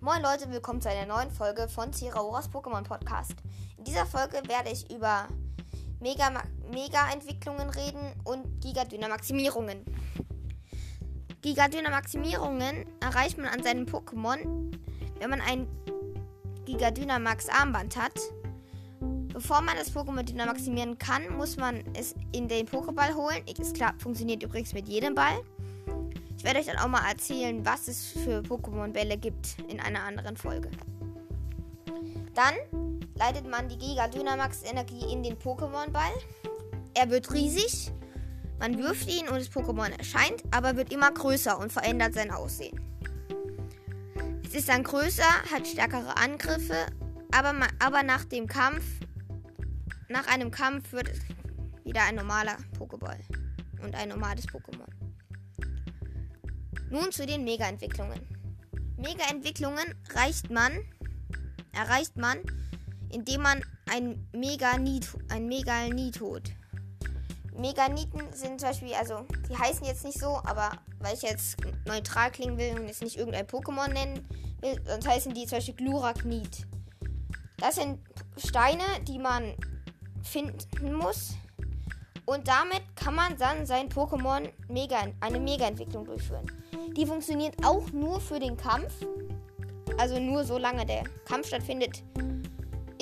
Moin Leute, willkommen zu einer neuen Folge von Ziraoras Pokémon Podcast. In dieser Folge werde ich über Mega-Entwicklungen Mega reden und Giga-Dynamaximierungen. Giga-Dynamaximierungen erreicht man an seinem Pokémon, wenn man ein Giga-Dynamax Armband hat. Bevor man das Pokémon dynamaximieren kann, muss man es in den Pokéball holen. Es funktioniert übrigens mit jedem Ball. Ich werde euch dann auch mal erzählen, was es für Pokémon-Bälle gibt in einer anderen Folge. Dann leitet man die Giga Dynamax Energie in den Pokémon-Ball. Er wird riesig. Man wirft ihn und das Pokémon erscheint, aber wird immer größer und verändert sein Aussehen. Es ist dann größer, hat stärkere Angriffe, aber, aber nach dem Kampf, nach einem Kampf wird es wieder ein normaler Pokéball und ein normales Pokémon. Nun zu den Mega-Entwicklungen. Mega-Entwicklungen erreicht man, indem man ein Mega-Niet, ein Mega-Niethot. Meganiten sind zum Beispiel, also die heißen jetzt nicht so, aber weil ich jetzt neutral klingen will und jetzt nicht irgendein Pokémon nennen will, sonst heißen die zum Beispiel Gluraknit. Das sind Steine, die man finden muss. Und damit kann man dann sein Pokémon Mega, eine Mega-Entwicklung durchführen. Die funktioniert auch nur für den Kampf. Also nur solange der Kampf stattfindet,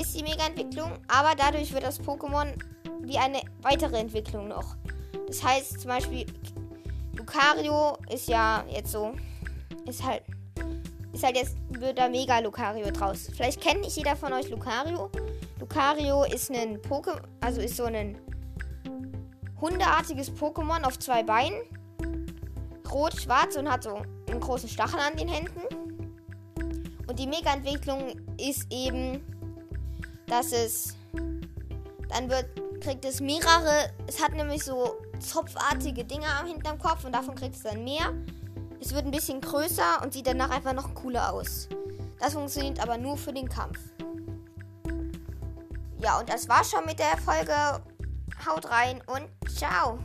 ist die Mega-Entwicklung. Aber dadurch wird das Pokémon wie eine weitere Entwicklung noch. Das heißt zum Beispiel, Lucario ist ja jetzt so, ist halt, ist halt jetzt, wird da Mega Lucario draus. Vielleicht kennt nicht jeder von euch Lucario. Lucario ist ein Pokémon, also ist so ein hundeartiges Pokémon auf zwei Beinen rot-schwarz und hat so einen großen Stachel an den Händen. Und die Mega-Entwicklung ist eben, dass es dann wird, kriegt es mehrere, es hat nämlich so zopfartige Dinger hinterm Kopf und davon kriegt es dann mehr. Es wird ein bisschen größer und sieht danach einfach noch cooler aus. Das funktioniert aber nur für den Kampf. Ja, und das war's schon mit der Folge. Haut rein und ciao.